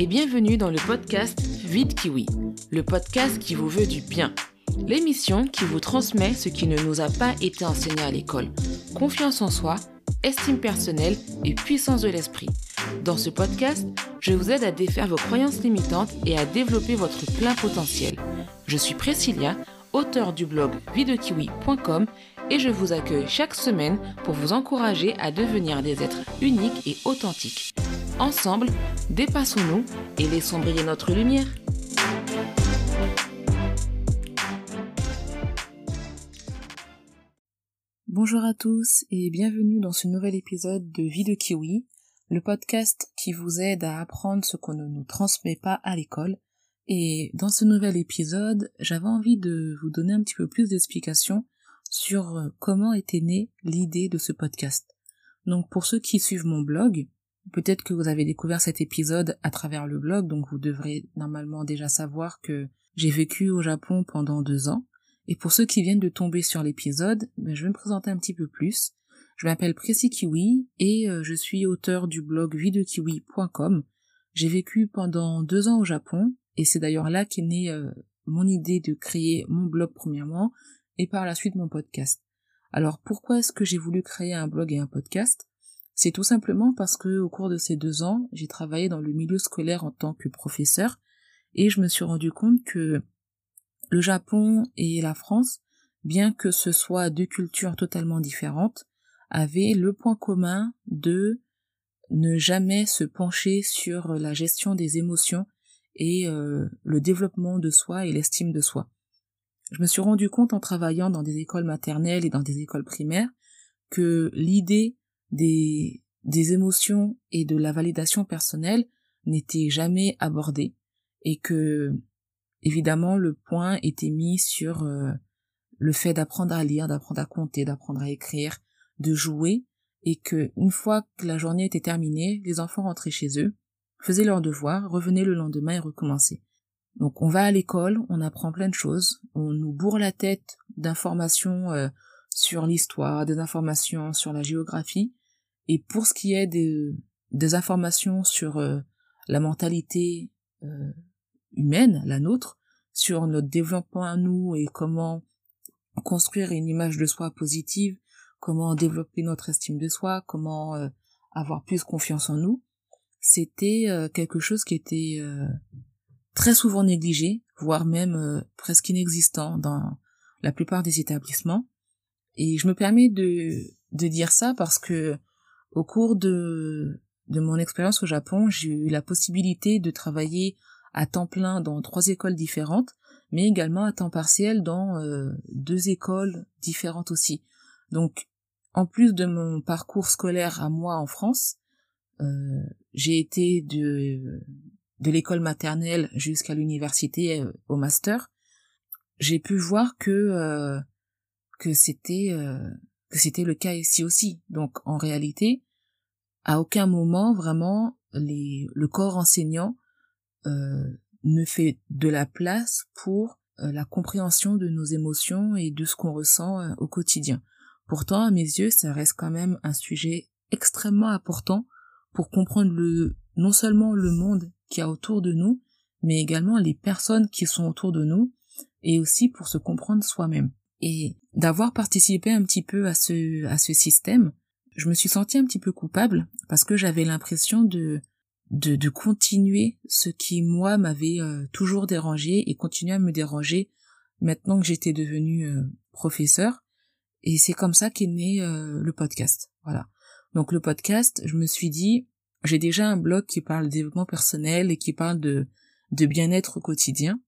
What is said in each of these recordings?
et bienvenue dans le podcast Vide Kiwi, le podcast qui vous veut du bien. L'émission qui vous transmet ce qui ne nous a pas été enseigné à l'école. Confiance en soi, estime personnelle et puissance de l'esprit. Dans ce podcast, je vous aide à défaire vos croyances limitantes et à développer votre plein potentiel. Je suis Priscilla, auteur du blog videkiwi.com et je vous accueille chaque semaine pour vous encourager à devenir des êtres uniques et authentiques. Ensemble, dépassons-nous et laissons briller notre lumière. Bonjour à tous et bienvenue dans ce nouvel épisode de Vie de Kiwi, le podcast qui vous aide à apprendre ce qu'on ne nous transmet pas à l'école. Et dans ce nouvel épisode, j'avais envie de vous donner un petit peu plus d'explications sur comment était née l'idée de ce podcast. Donc pour ceux qui suivent mon blog, peut-être que vous avez découvert cet épisode à travers le blog, donc vous devrez normalement déjà savoir que j'ai vécu au Japon pendant deux ans. Et pour ceux qui viennent de tomber sur l'épisode, ben, je vais me présenter un petit peu plus. Je m'appelle Prissy Kiwi et euh, je suis auteur du blog videkiwi.com. J'ai vécu pendant deux ans au Japon et c'est d'ailleurs là qu'est née euh, mon idée de créer mon blog premièrement et par la suite mon podcast. Alors pourquoi est-ce que j'ai voulu créer un blog et un podcast? C'est tout simplement parce que au cours de ces deux ans, j'ai travaillé dans le milieu scolaire en tant que professeur et je me suis rendu compte que le Japon et la France, bien que ce soit deux cultures totalement différentes, avaient le point commun de ne jamais se pencher sur la gestion des émotions et euh, le développement de soi et l'estime de soi. Je me suis rendu compte en travaillant dans des écoles maternelles et dans des écoles primaires que l'idée des, des émotions et de la validation personnelle n'était jamais abordée et que évidemment le point était mis sur euh, le fait d'apprendre à lire, d'apprendre à compter, d'apprendre à écrire, de jouer et que une fois que la journée était terminée, les enfants rentraient chez eux, faisaient leurs devoirs, revenaient le lendemain et recommençaient. Donc on va à l'école, on apprend plein de choses, on nous bourre la tête d'informations euh, sur l'histoire, des informations sur la géographie, et pour ce qui est des, informations sur euh, la mentalité euh, humaine, la nôtre, sur notre développement à nous et comment construire une image de soi positive, comment développer notre estime de soi, comment avoir plus confiance en nous, c'était quelque chose qui était très souvent négligé, voire même euh, presque inexistant dans la plupart des établissements. Et je me permets de dire ça parce que au cours de, de mon expérience au Japon, j'ai eu la possibilité de travailler à temps plein dans trois écoles différentes, mais également à temps partiel dans euh, deux écoles différentes aussi. Donc, en plus de mon parcours scolaire à moi en France, euh, j'ai été de de l'école maternelle jusqu'à l'université euh, au master, j'ai pu voir que euh, que c'était que c'était le cas ici aussi. Donc en réalité, à aucun moment vraiment le corps enseignant ne fait de la place pour la compréhension de nos émotions et de ce qu'on ressent au quotidien. Pourtant, à mes yeux, ça reste quand même un sujet extrêmement important pour comprendre non seulement le monde qu'il y a autour de nous, mais également les personnes qui sont autour de nous, et aussi pour se comprendre soi-même. Et d'avoir participé un petit peu à ce, à ce système, je me suis sentie un petit peu coupable parce que j'avais l'impression de, de, de continuer ce qui, moi, m'avait euh, toujours dérangé et continuer à me déranger maintenant que j'étais devenue euh, professeur. Et c'est comme ça qu'est né euh, le podcast. Voilà. Donc le podcast, je me suis dit, j'ai déjà un blog qui parle de développement personnel et qui parle de, de bien-être au quotidien.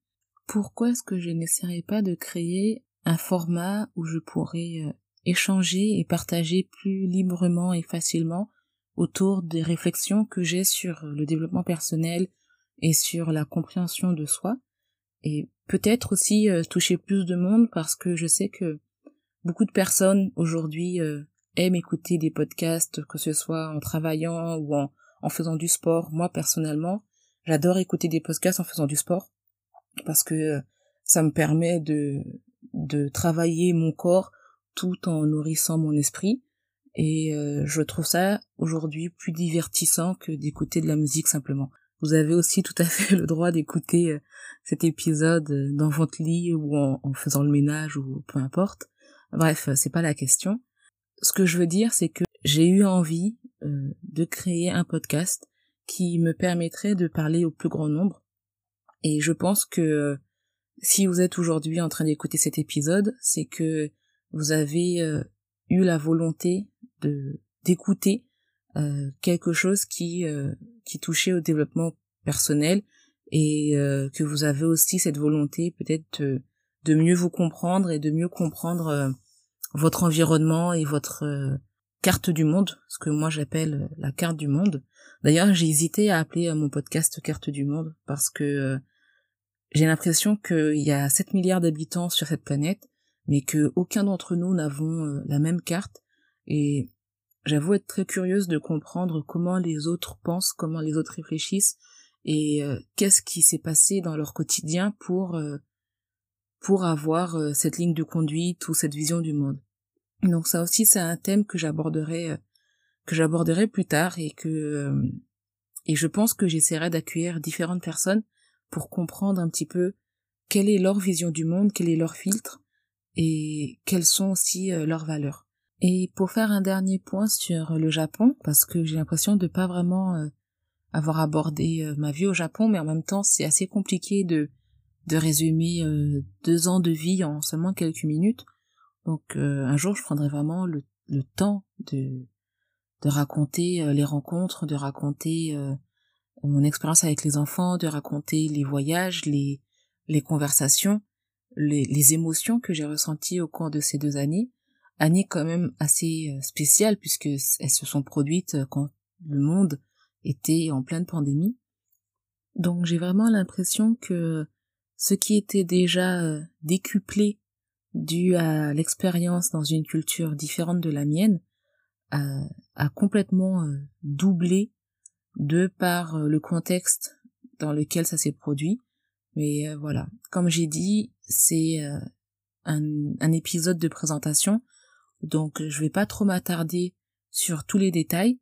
Pourquoi est-ce que je n'essaierai pas de créer un format où je pourrais euh, échanger et partager plus librement et facilement autour des réflexions que j'ai sur le développement personnel et sur la compréhension de soi et peut-être aussi euh, toucher plus de monde parce que je sais que beaucoup de personnes aujourd'hui euh, aiment écouter des podcasts que ce soit en travaillant ou en, faisant du sport. Moi, personnellement, j'adore écouter des podcasts en faisant du sport parce que euh, ça me permet de, de travailler mon corps tout en nourrissant mon esprit. Et euh, je trouve ça aujourd'hui plus divertissant que d'écouter de la musique simplement. vous avez aussi tout à fait le droit d'écouter cet épisode dans votre lit ou en, faisant le ménage ou peu importe. Bref, c'est pas la question. Ce que je veux dire, c'est que j'ai eu envie de créer un podcast qui me permettrait de parler au plus grand nombre. Et je pense que si vous êtes aujourd'hui en train d'écouter cet épisode, c'est que vous avez euh, eu la volonté de d'écouter euh, quelque chose qui euh, qui touchait au développement personnel et que vous avez aussi cette volonté peut-être de, de, mieux vous comprendre et de mieux comprendre votre environnement et votre carte du monde, ce que moi j'appelle la carte du monde. D'ailleurs, j'ai hésité à appeler mon podcast carte du monde parce que j'ai l'impression qu'il y a 7 milliards d'habitants sur cette planète, mais que aucun d'entre nous n'avons euh, la même carte. Et j'avoue être très curieuse de comprendre comment les autres pensent, comment les autres réfléchissent, et euh, qu'est-ce qui s'est passé dans leur quotidien pour euh, pour avoir cette ligne de conduite ou cette vision du monde. Donc ça aussi c'est un thème que j'aborderai que j'aborderai plus tard et que et je pense que j'essaierai d'accueillir différentes personnes pour comprendre un petit peu quelle est leur vision du monde, quel est leur filtre et quelles sont aussi euh, leurs valeurs. Et pour faire un dernier point sur le Japon, parce que j'ai l'impression de pas vraiment euh, avoir abordé euh, ma vie au Japon, mais en même temps c'est assez compliqué de de résumer deux ans de vie en seulement quelques minutes. Donc un jour je prendrai vraiment le, le temps de de raconter les rencontres, de raconter mon expérience avec les enfants, de raconter les voyages, les, les conversations, les, les émotions que j'ai ressenties au cours de ces deux années. Années quand même assez euh, spéciales puisque elles se sont produites euh, quand le monde était en pleine pandémie. Donc j'ai vraiment l'impression que ce qui était déjà euh, décuplé dû à l'expérience dans une culture différente de la mienne a, a complètement doublé de par euh, le contexte dans lequel ça s'est produit. Mais euh, voilà, comme j'ai dit, c'est euh, un, un, épisode de présentation, donc je vais pas trop m'attarder sur tous les détails,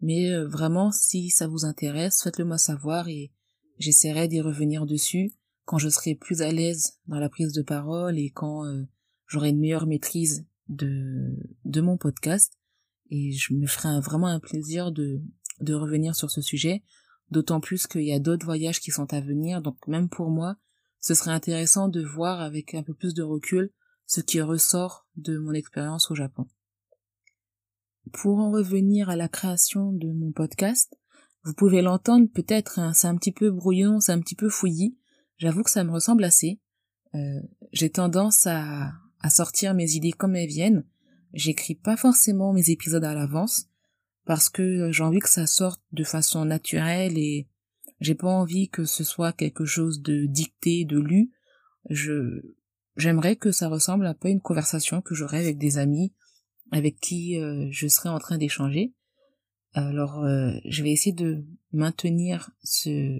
mais vraiment si ça vous intéresse, faites-le moi savoir et j'essaierai d'y revenir dessus quand je serai plus à l'aise dans la prise de parole et quand j'aurai une meilleure maîtrise de, de mon podcast. Et je me ferai vraiment un plaisir de, de revenir sur ce sujet, d'autant plus qu'il y a d'autres voyages qui sont à venir, donc même pour moi, ce serait intéressant de voir avec un peu plus de recul ce qui ressort de mon expérience au Japon. Pour en revenir à la création de mon podcast, vous pouvez l'entendre peut-être, hein, c'est un petit peu brouillon, c'est un petit peu fouillis, j'avoue que ça me ressemble assez. Euh, j'ai tendance à, à sortir mes idées comme elles viennent, j'écris pas forcément mes épisodes à l'avance, parce que j'ai envie que ça sorte de façon naturelle et j'ai pas envie que ce soit quelque chose de dicté, de lu. Je j'aimerais que ça ressemble un peu à une conversation que j'aurais avec des amis avec qui euh, je serais en train d'échanger. Alors euh, je vais essayer de maintenir ce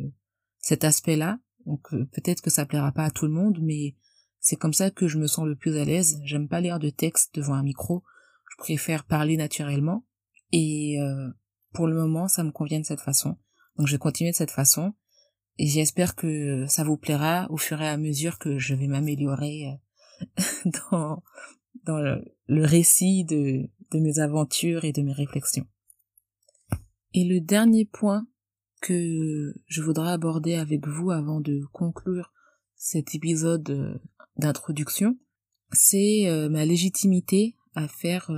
cet aspect-là. Donc euh, peut-être que ça plaira pas à tout le monde, mais c'est comme ça que je me sens le plus à l'aise. J'aime pas lire de texte devant un micro. Je préfère parler naturellement. Et euh, pour le moment, ça me convient de cette façon. Donc je vais continuer de cette façon. Et j'espère que ça vous plaira au fur et à mesure que je vais m'améliorer euh, dans, le, récit de, de mes aventures et de mes réflexions. Et le dernier point que je voudrais aborder avec vous avant de conclure cet épisode euh, d'introduction, c'est ma légitimité à faire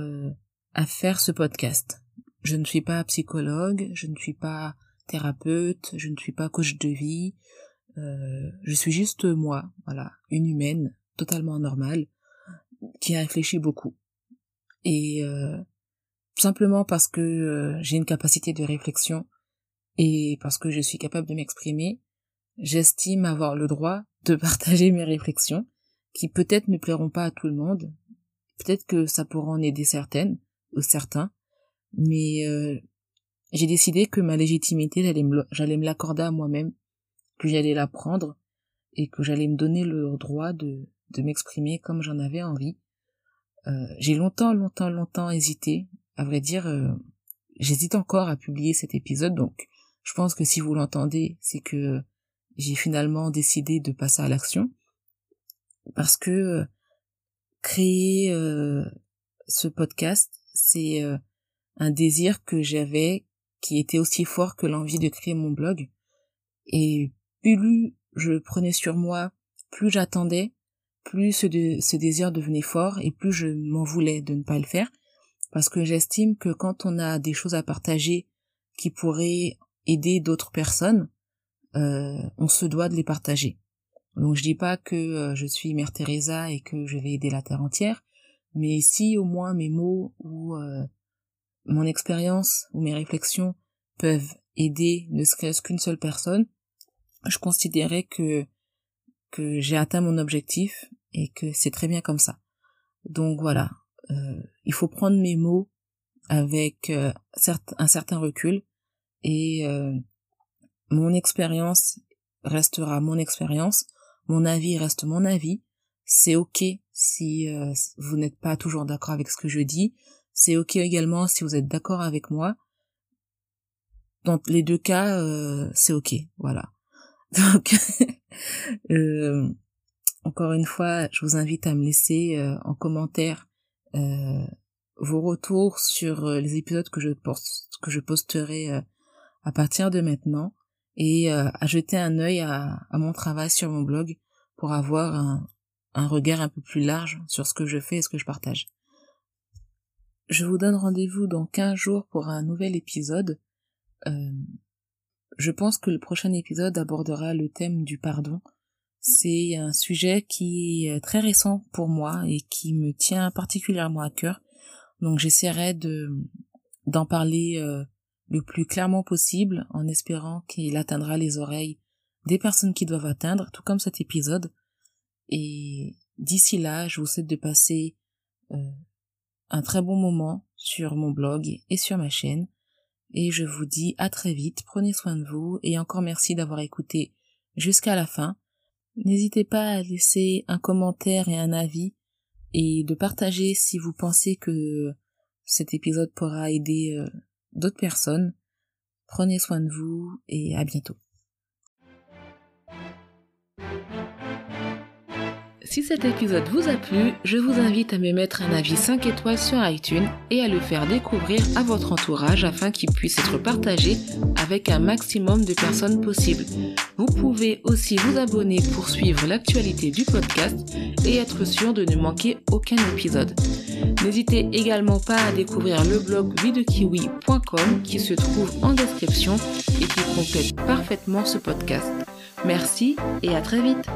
à faire ce podcast. Je ne suis pas psychologue, je ne suis pas thérapeute, je ne suis pas coach de vie, euh, je suis juste moi, voilà, une humaine totalement normale qui a réfléchi beaucoup. Et euh, simplement parce que euh, j'ai une capacité de réflexion et parce que je suis capable de m'exprimer, j'estime avoir le droit de partager mes réflexions qui peut-être ne plairont pas à tout le monde, peut-être que ça pourra en aider certaines, certains, mais euh, j'ai décidé que ma légitimité, j'allais me, l'accorder à moi-même, que j'allais la prendre et que j'allais me donner le droit de, de m'exprimer comme j'en avais envie. Euh, j'ai longtemps, longtemps, longtemps hésité. À vrai dire, euh, j'hésite encore à publier cet épisode, donc je pense que si vous l'entendez, c'est que j'ai finalement décidé de passer à l'action parce que euh, créer euh, ce podcast, c'est euh, un désir que j'avais qui était aussi fort que l'envie de créer mon blog. Et plus je prenais sur moi, plus j'attendais, plus ce, ce désir devenait fort et plus je m'en voulais de ne pas le faire. Parce que j'estime que quand on a des choses à partager qui pourraient aider d'autres personnes, euh, on se doit de les partager. Donc je dis pas que euh, je suis Mère Teresa et que je vais aider la terre entière, mais si au moins mes mots ou euh, mon expérience ou mes réflexions peuvent aider ne serait-ce qu'une seule personne, je considérais que que j'ai atteint mon objectif et que c'est très bien comme ça. Donc voilà, euh, il faut prendre mes mots avec euh, un certain recul et euh, mon expérience restera mon expérience, mon avis reste mon avis. C'est ok si vous n'êtes pas toujours d'accord avec ce que je dis. C'est ok également si vous êtes d'accord avec moi. Dans les deux cas, c'est ok, voilà. Donc, euh, encore une fois, je vous invite à me laisser euh, en commentaire euh, vos retours sur les épisodes que je posterai à partir de maintenant et à jeter un œil à, mon travail sur mon blog pour avoir un regard un peu plus large sur ce que je fais et ce que je partage. Je vous donne rendez-vous dans 15 jours pour un nouvel épisode. Euh, je pense que le prochain épisode abordera le thème du pardon. C'est un sujet qui est très récent pour moi et qui me tient particulièrement à cœur. Donc j'essaierai de d'en parler euh, le plus clairement possible en espérant qu'il atteindra les oreilles des personnes qui doivent atteindre, tout comme cet épisode. Et d'ici là, je vous souhaite de passer euh, un très bon moment sur mon blog et sur ma chaîne et je vous dis à très vite, prenez soin de vous et encore merci d'avoir écouté jusqu'à la fin. N'hésitez pas à laisser un commentaire et un avis et de partager si vous pensez que cet épisode pourra aider euh, d'autres personnes. Prenez soin de vous et à bientôt. Si cet épisode vous a plu, je vous invite à me mettre un avis 5 étoiles sur iTunes et à le faire découvrir à votre entourage afin qu'il puisse être partagé avec un maximum de personnes possibles. Vous pouvez aussi vous abonner pour suivre l'actualité du podcast et être sûr de ne manquer aucun épisode. N'hésitez également pas à découvrir le blog videkiwi.com qui se trouve en description et qui complète parfaitement ce podcast. Merci et à très vite